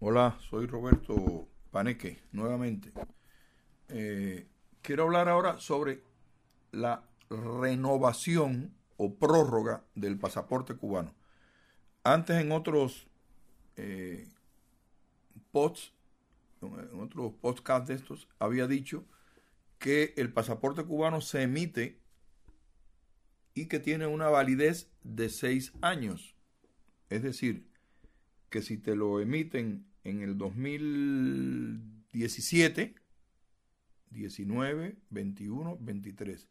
Hola, soy Roberto Paneque, nuevamente. Eh, quiero hablar ahora sobre la renovación o prórroga del pasaporte cubano. Antes en otros eh, pods, en otros podcasts de estos, había dicho que el pasaporte cubano se emite y que tiene una validez de seis años. Es decir, que si te lo emiten en el 2017, 19, 21, 23,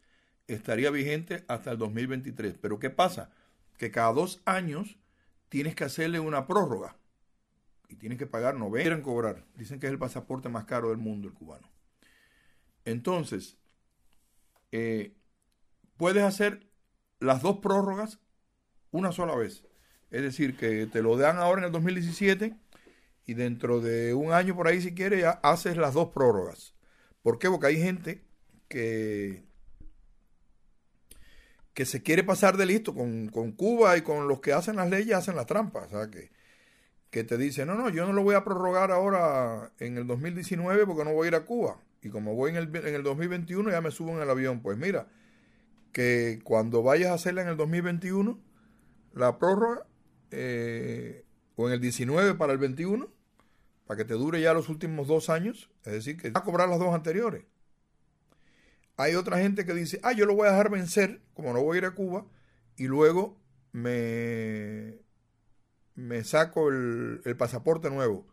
estaría vigente hasta el 2023. Pero ¿qué pasa? Que cada dos años tienes que hacerle una prórroga y tienes que pagar 90. Quieren cobrar. Dicen que es el pasaporte más caro del mundo, el cubano. Entonces, eh, puedes hacer las dos prórrogas una sola vez. Es decir, que te lo dan ahora en el 2017 y dentro de un año por ahí, si quieres, ya haces las dos prórrogas. ¿Por qué? Porque hay gente que, que se quiere pasar de listo con, Cuba y con los que hacen las leyes, hacen las trampas. O sea, que, que te dice, no, no, yo no lo voy a prorrogar ahora en el 2019 porque no voy a ir a Cuba. Y como voy en el, en el 2021 ya me subo en el avión. Pues mira, que cuando vayas a hacerla en el 2021, la prórroga, eh, o en el 19 para el 21, para que te dure ya los últimos dos años, es decir, que va a cobrar las dos anteriores. Hay otra gente que dice, ah, yo lo voy a dejar vencer, como no voy a ir a Cuba, y luego me, me saco el, el pasaporte nuevo.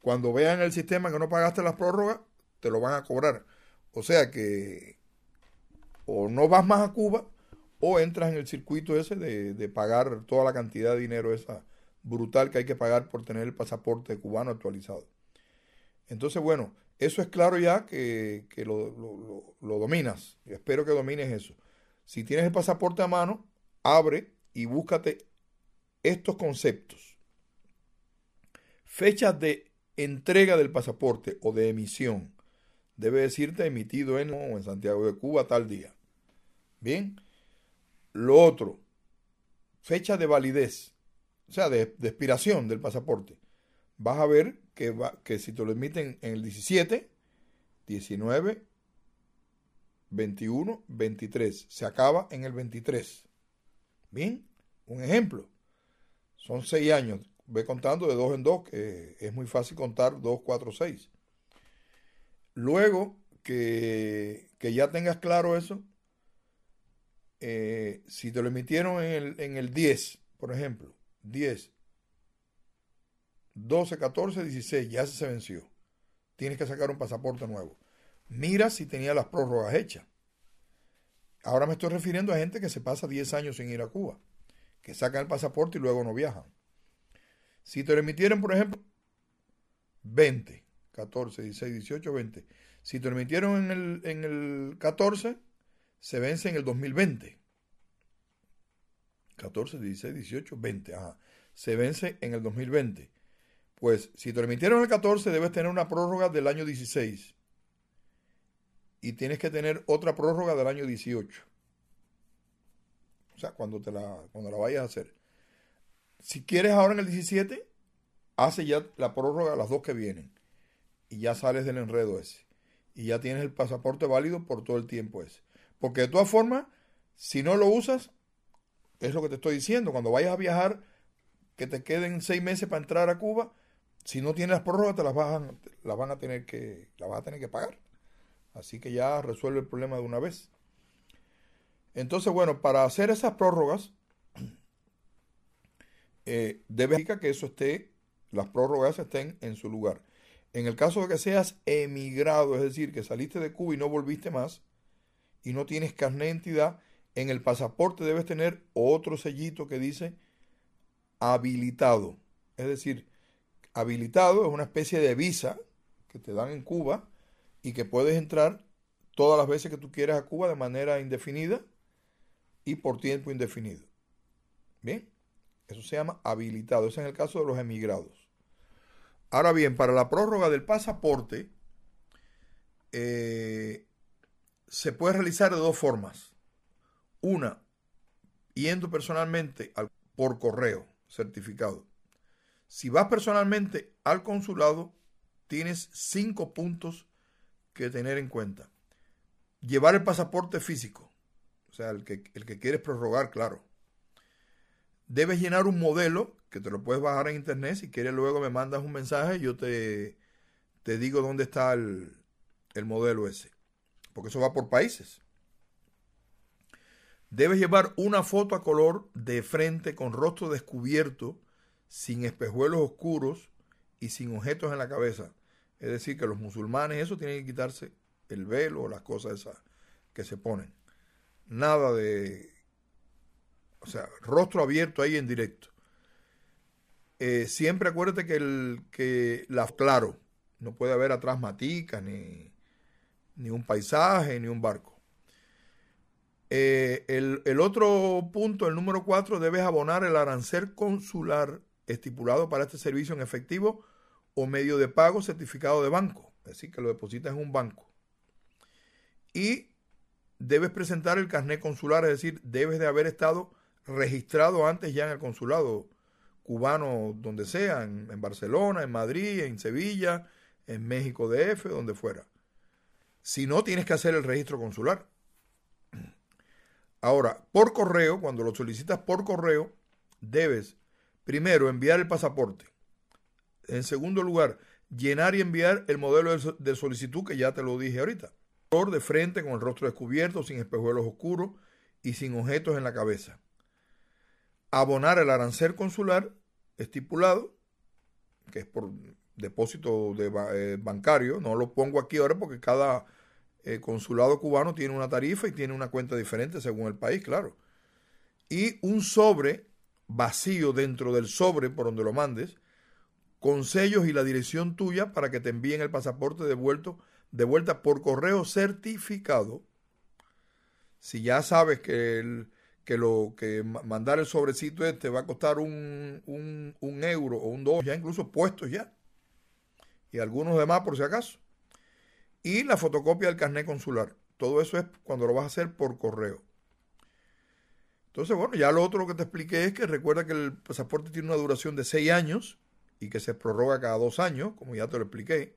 Cuando vean el sistema que no pagaste las prórrogas, te lo van a cobrar. O sea que o no vas más a Cuba o entras en el circuito ese de, de pagar toda la cantidad de dinero esa brutal que hay que pagar por tener el pasaporte cubano actualizado. Entonces, bueno, eso es claro ya que, lo, lo, dominas. Espero que domines eso. Si tienes el pasaporte a mano, abre y búscate estos conceptos. Fechas de entrega del pasaporte o de emisión. Debe decirte emitido en, en Santiago de Cuba tal día. Bien. Lo otro, fecha de validez o sea, de, expiración del pasaporte, vas a ver que, va, que si te lo emiten en el 17, 19, 21, 23, se acaba en el 23. Bien, un ejemplo. Son seis años. Ve contando de dos en dos, que es muy fácil contar dos, cuatro, seis. Luego que, que ya tengas claro eso, eh, si te lo emitieron en el, en el 10, por ejemplo, 10, 12, 14, 16, ya se venció. Tienes que sacar un pasaporte nuevo. Mira si tenía las prórrogas hechas. Ahora me estoy refiriendo a gente que se pasa 10 años sin ir a Cuba, que sacan el pasaporte y luego no viajan. Si te lo emitieron, por ejemplo, 20, 14, 16, 18, 20. Si te lo emitieron en el, en el 14, se vence en el 2020. 14, 16, 18, 20. Ajá. Se vence en el 2020. Pues si te lo emitieron el 14, debes tener una prórroga del año 16. Y tienes que tener otra prórroga del año 18. O sea, cuando, te la, cuando la vayas a hacer. Si quieres ahora en el 17, hace ya la prórroga las dos que vienen. Y ya sales del enredo ese. Y ya tienes el pasaporte válido por todo el tiempo ese. Porque de todas formas, si no lo usas, es lo que te estoy diciendo. Cuando vayas a viajar, que te queden seis meses para entrar a Cuba, si no tienes las prórrogas, te las, las van a tener que, las vas a tener que pagar. Así que ya resuelve el problema de una vez. Entonces, bueno, para hacer esas prórrogas, eh, debe que eso esté, las prórrogas estén en su lugar. En el caso de que seas emigrado, es decir, que saliste de Cuba y no volviste más, y no tienes carnet de entidad, en el pasaporte debes tener otro sellito que dice habilitado. Es decir, habilitado es una especie de visa que te dan en Cuba y que puedes entrar todas las veces que tú quieras a Cuba de manera indefinida y por tiempo indefinido. Bien, eso se llama habilitado. Ese es el caso de los emigrados. Ahora bien, para la prórroga del pasaporte eh, se puede realizar de dos formas. Una, yendo personalmente al, por correo certificado. Si vas personalmente al consulado, tienes cinco puntos que tener en cuenta. Llevar el pasaporte físico, o sea, el que, el que quieres prorrogar, claro. Debes llenar un modelo que te lo puedes bajar en internet. Si quieres, luego me mandas un mensaje y yo te, te digo dónde está el, el modelo ese. Porque eso va por países. Debes llevar una foto a color de frente con rostro descubierto, sin espejuelos oscuros y sin objetos en la cabeza. Es decir, que los musulmanes eso tienen que quitarse el velo o las cosas esas que se ponen. Nada de... O sea, rostro abierto ahí en directo. Eh, siempre acuérdate que, el, que la, claro, no puede haber atrás maticas, ni, ni un paisaje, ni un barco. Eh, el, otro punto, el número 4, debes abonar el arancel consular estipulado para este servicio en efectivo o medio de pago certificado de banco. Es decir, que lo depositas en un banco. Y debes presentar el carnet consular, es decir, debes de haber estado registrado antes ya en el consulado cubano, donde sea, en, en Barcelona, en Madrid, en Sevilla, en México DF, donde fuera. Si no, tienes que hacer el registro consular. Ahora, por correo, cuando lo solicitas por correo, debes primero enviar el pasaporte. En segundo lugar, llenar y enviar el modelo de solicitud que ya te lo dije ahorita. De frente con el rostro descubierto, sin espejuelos oscuros y sin objetos en la cabeza. Abonar el arancel consular estipulado, que es por depósito de, eh, bancario. No lo pongo aquí ahora porque cada eh, consulado cubano tiene una tarifa y tiene una cuenta diferente según el país, claro. Y un sobre vacío dentro del sobre por donde lo mandes, con sellos y la dirección tuya para que te envíen el pasaporte devuelto, de vuelta por correo certificado. Si ya sabes que, el, que lo que mandar el sobrecito este va a costar un, un, un euro o un dólar, ya incluso puestos ya. Y algunos demás por si acaso y la fotocopia del carnet consular. Todo eso es cuando lo vas a hacer por correo. Entonces, bueno, ya lo otro que te expliqué es que recuerda que el pasaporte tiene una duración de seis años y que se prorroga cada dos años, como ya te lo expliqué.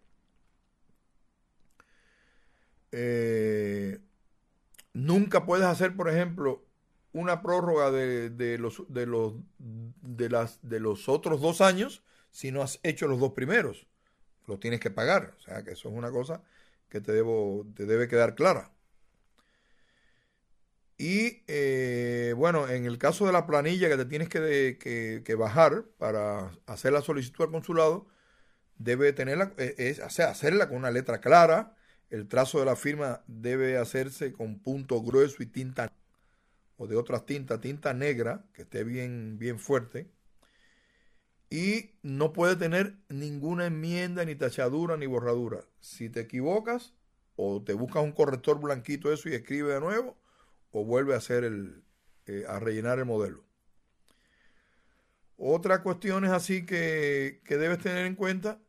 Eh, nunca puedes hacer, por ejemplo, una prórroga de, de, los, de, los, de, las, de los otros dos años si no has hecho los dos primeros. Lo tienes que pagar. O sea, que eso es una cosa que te, debo, te debe quedar clara. Y eh, bueno, en el caso de la planilla que te tienes que, que, bajar para hacer la solicitud al consulado, debe tenerla, eh, es, hacerla con una letra clara. El trazo de la firma debe hacerse con punto grueso y tinta o de otras tintas, tinta negra, que esté bien, bien fuerte y no puede tener ninguna enmienda, ni tachadura, ni borradura. Si te equivocas, o te buscas un corrector blanquito eso y escribe de nuevo, o vuelve a hacer el, eh, a rellenar el modelo. Otra cuestión es así que, que debes tener en cuenta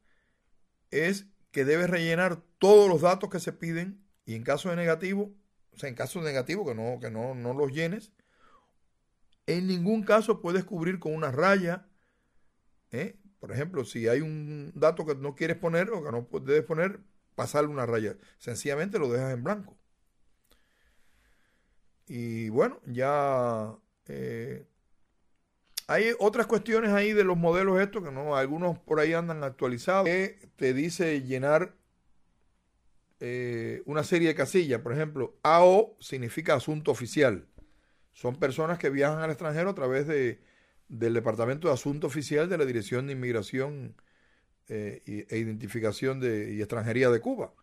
es que debes rellenar todos los datos que se piden y en caso de negativo, o sea, en caso de negativo que no, que no, no los llenes, en ningún caso puedes cubrir con una raya, ¿eh? Por ejemplo, si hay un dato que no quieres poner o que no debes poner, pasarle una raya. Sencillamente lo dejas en blanco. Y bueno, ya eh, hay otras cuestiones ahí de los modelos estos que no, algunos por ahí andan actualizados, que te dice llenar eh, una serie de casillas. Por ejemplo, AO significa asunto oficial. Son personas que viajan al extranjero a través de del Departamento de Asunto Oficial de la Dirección de Inmigración eh, e Identificación de, y Extranjería de Cuba.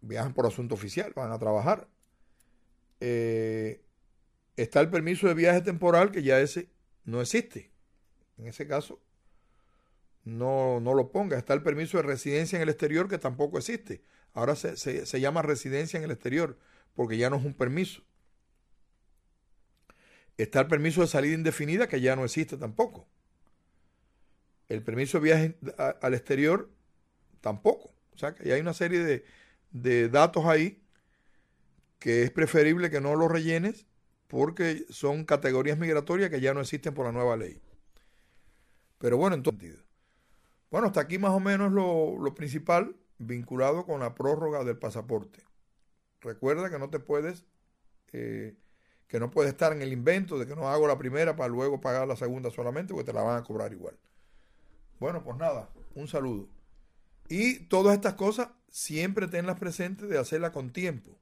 Viajan por asunto oficial, van a trabajar. Eh, está el permiso de viaje temporal, que ya ese no existe. En ese caso, no, no lo ponga. Está el permiso de residencia en el exterior, que tampoco existe. Ahora se, se llama residencia en el exterior, porque ya no es un permiso. Está el permiso de salida indefinida, que ya no existe tampoco. El permiso de viaje al exterior, tampoco. O sea que hay una serie de, de datos ahí que es preferible que no los rellenes porque son categorías migratorias que ya no existen por la nueva ley. Pero bueno, entonces, bueno, hasta aquí más o menos lo, lo principal vinculado con la prórroga del pasaporte. Recuerda que no te puedes, eh, que no puedes estar en el invento de que no hago la primera para luego pagar la segunda solamente porque te la van a cobrar igual. Bueno, pues nada, un saludo. Y todas estas cosas siempre tenlas presentes de hacerlas con tiempo.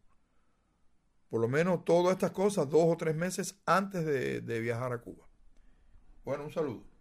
Por lo menos todas estas cosas dos o tres meses antes de, de viajar a Cuba. Bueno, un saludo.